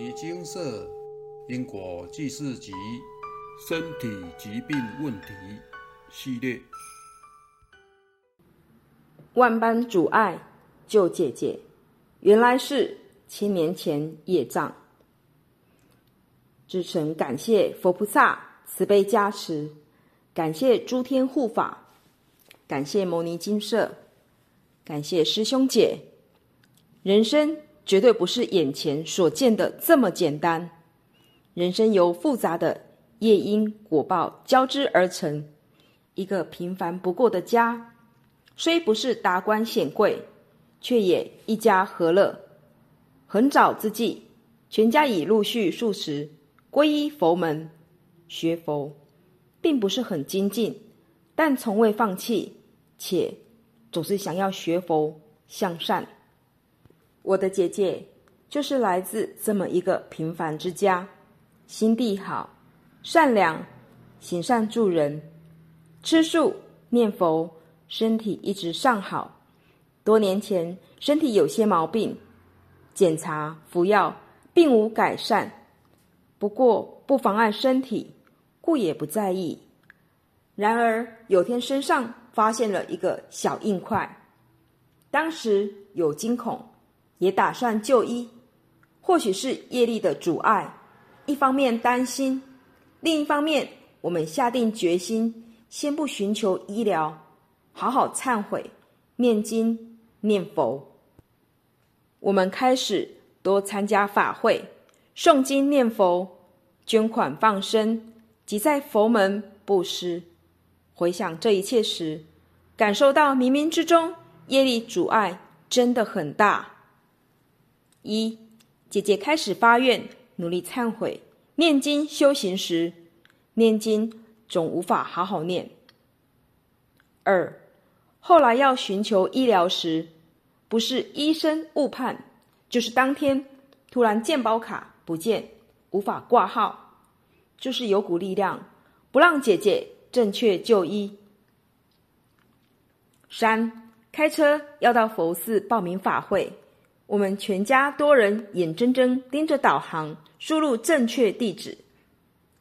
尼精舍因果记事集身体疾病问题系列。万般阻碍救姐姐，原来是千年前业障。至诚感谢佛菩萨慈悲加持，感谢诸天护法，感谢牟尼精舍，感谢师兄姐。人生绝对不是眼前所见的这么简单，人生由复杂的业因果报交织而成。一个平凡不过的家，虽不是达官显贵，却也一家和乐。很早之际，全家已陆续数十皈依佛门，学佛，并不是很精进，但从未放弃，且总是想要学佛向善。我的姐姐就是来自这么一个平凡之家，心地好、善良、行善助人、吃素念佛，身体一直尚好。多年前身体有些毛病，检查服药并无改善，不过不妨碍身体，故也不在意。然而有天身上发现了一个小硬块，当时有惊恐。也打算就医，或许是业力的阻碍。一方面担心，另一方面我们下定决心，先不寻求医疗，好好忏悔、念经、念佛。我们开始多参加法会、诵经、念佛、捐款、放生，及在佛门布施。回想这一切时，感受到冥冥之中业力阻碍真的很大。一姐姐开始发愿，努力忏悔、念经修行时，念经总无法好好念。二后来要寻求医疗时，不是医生误判，就是当天突然健保卡不见，无法挂号，就是有股力量不让姐姐正确就医。三开车要到佛寺报名法会。我们全家多人眼睁睁盯着导航输入正确地址，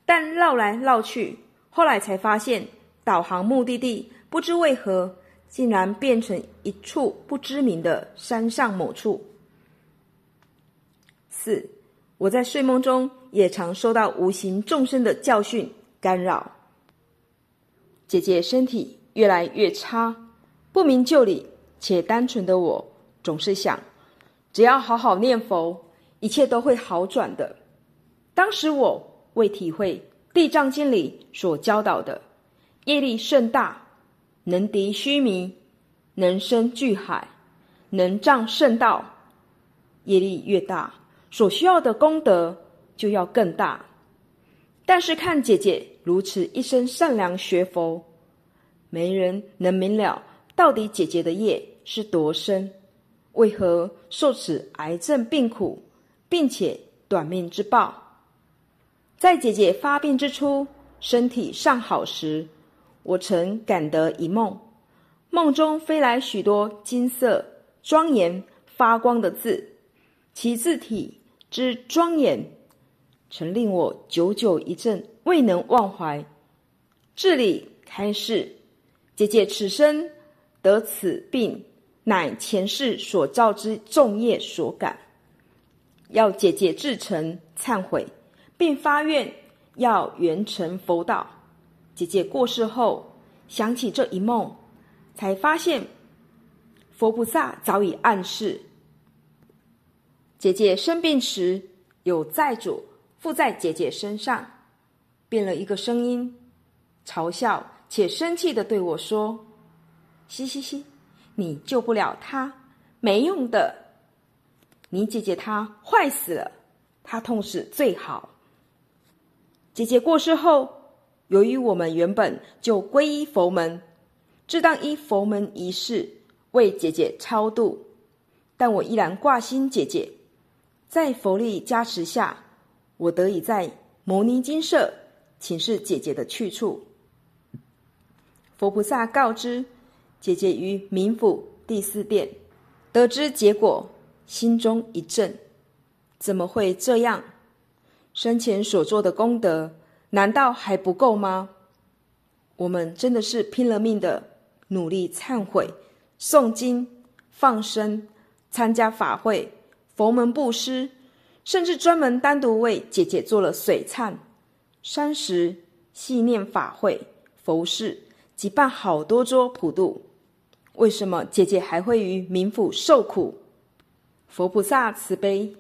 但绕来绕去，后来才发现导航目的地不知为何竟然变成一处不知名的山上某处。四，我在睡梦中也常受到无形众生的教训干扰。姐姐身体越来越差，不明就里且单纯的我总是想。只要好好念佛，一切都会好转的。当时我未体会《地藏经》里所教导的业力甚大，能敌须弥，能生巨海，能障圣道。业力越大，所需要的功德就要更大。但是看姐姐如此一生善良学佛，没人能明了到底姐姐的业是多深。为何受此癌症病苦，并且短命之报？在姐姐发病之初，身体尚好时，我曾感得一梦，梦中飞来许多金色、庄严、发光的字，其字体之庄严，曾令我久久一阵未能忘怀。这里开示，姐姐此生得此病。乃前世所造之重业所感，要姐姐至诚忏悔，并发愿要圆成佛道。姐姐过世后，想起这一梦，才发现佛菩萨早已暗示，姐姐生病时有债主附在姐姐身上，变了一个声音，嘲笑且生气的对我说：“嘻嘻嘻。”你救不了他，没用的。你姐姐她坏死了，她痛死最好。姐姐过世后，由于我们原本就皈依佛门，自当依佛门仪式为姐姐超度，但我依然挂心姐姐。在佛力加持下，我得以在摩尼金舍请示姐姐的去处。佛菩萨告知。姐姐于冥府第四殿得知结果，心中一震，怎么会这样？生前所做的功德，难道还不够吗？我们真的是拼了命的努力忏悔、诵经、放生、参加法会、佛门布施，甚至专门单独为姐姐做了水忏、三十系念法会、佛事，即办好多桌普渡。为什么姐姐还会于冥府受苦？佛菩萨慈悲，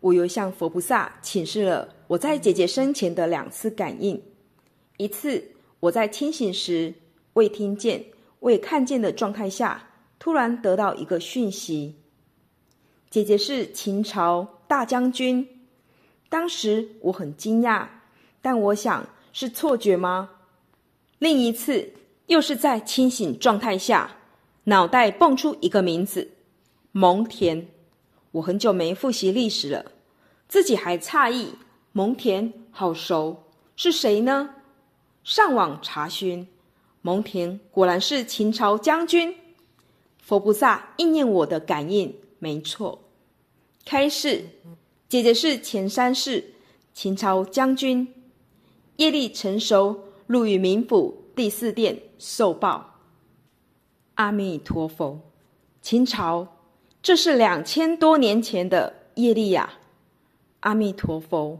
我又向佛菩萨请示了我在姐姐生前的两次感应。一次，我在清醒时未听见、未看见的状态下，突然得到一个讯息：姐姐是秦朝大将军。当时我很惊讶，但我想是错觉吗？另一次，又是在清醒状态下。脑袋蹦出一个名字，蒙恬。我很久没复习历史了，自己还诧异，蒙恬好熟，是谁呢？上网查询，蒙恬果然是秦朝将军。佛菩萨应验我的感应，没错。开示，姐姐是前三世秦朝将军，业力成熟，入于冥府第四殿受报。阿弥陀佛，秦朝，这是两千多年前的业力呀。阿弥陀佛，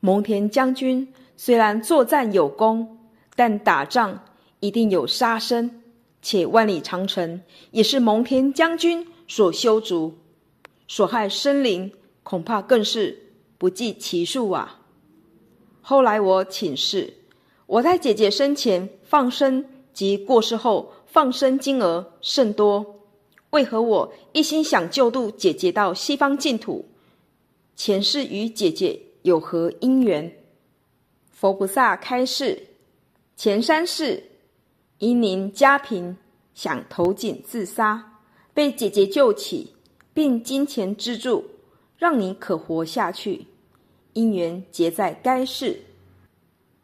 蒙恬将军虽然作战有功，但打仗一定有杀生，且万里长城也是蒙恬将军所修筑，所害生灵恐怕更是不计其数啊。后来我请示，我在姐姐生前放生及过世后。放生金额甚多，为何我一心想救度姐姐到西方净土？前世与姐姐有何因缘？佛菩萨开示：前三世因您家贫，想投井自杀，被姐姐救起，并金钱资助，让你可活下去。因缘结在该世，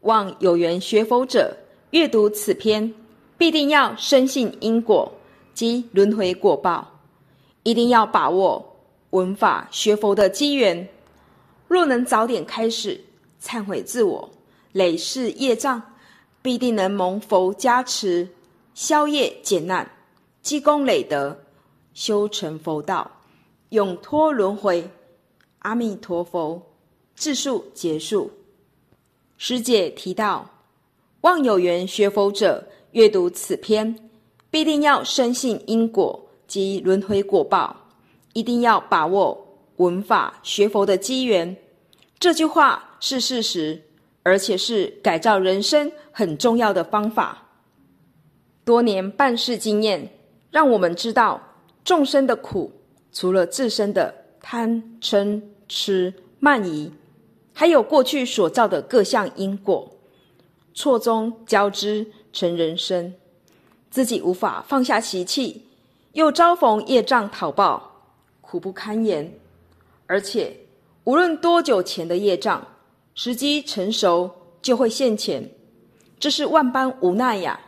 望有缘学佛者阅读此篇。必定要深信因果及轮回果报，一定要把握闻法学佛的机缘。若能早点开始忏悔自我、累世业障，必定能蒙佛加持，消业减难，积功累德，修成佛道，永脱轮回。阿弥陀佛，自述结束。师姐提到，望有缘学佛者。阅读此篇，必定要深信因果及轮回果报，一定要把握闻法学佛的机缘。这句话是事实，而且是改造人生很重要的方法。多年办事经验，让我们知道众生的苦，除了自身的贪嗔痴慢疑，还有过去所造的各项因果，错综交织。成人生，自己无法放下习气，又遭逢业障讨报，苦不堪言。而且，无论多久前的业障，时机成熟就会现前，这是万般无奈呀。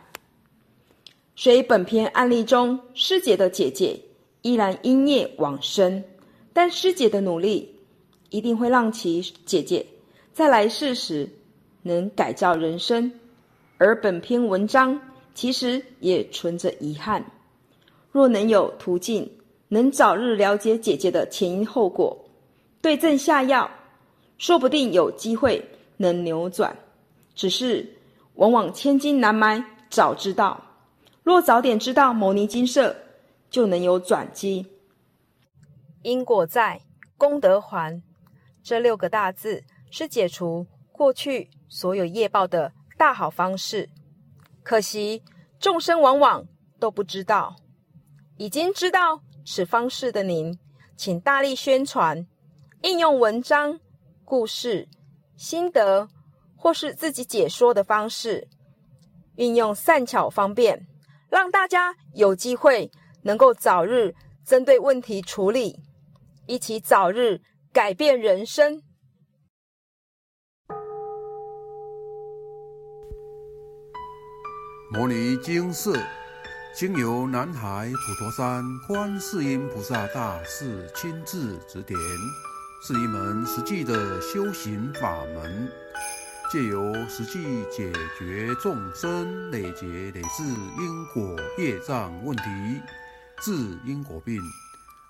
所以本篇案例中师姐的姐姐依然因业往生，但师姐的努力一定会让其姐姐在来世时能改造人生。而本篇文章其实也存着遗憾。若能有途径，能早日了解姐姐的前因后果，对症下药，说不定有机会能扭转。只是往往千金难买早知道，若早点知道牟尼金舍，就能有转机。因果在，功德还。这六个大字是解除过去所有业报的。大好方式，可惜众生往往都不知道。已经知道此方式的您，请大力宣传，应用文章、故事、心得，或是自己解说的方式，运用善巧方便，让大家有机会能够早日针对问题处理，一起早日改变人生。摩尼经寺经由南海普陀山观世音菩萨大士亲自指点。是一门实际的修行法门，借由实际解决众生累劫累世因果业障问题，治因果病，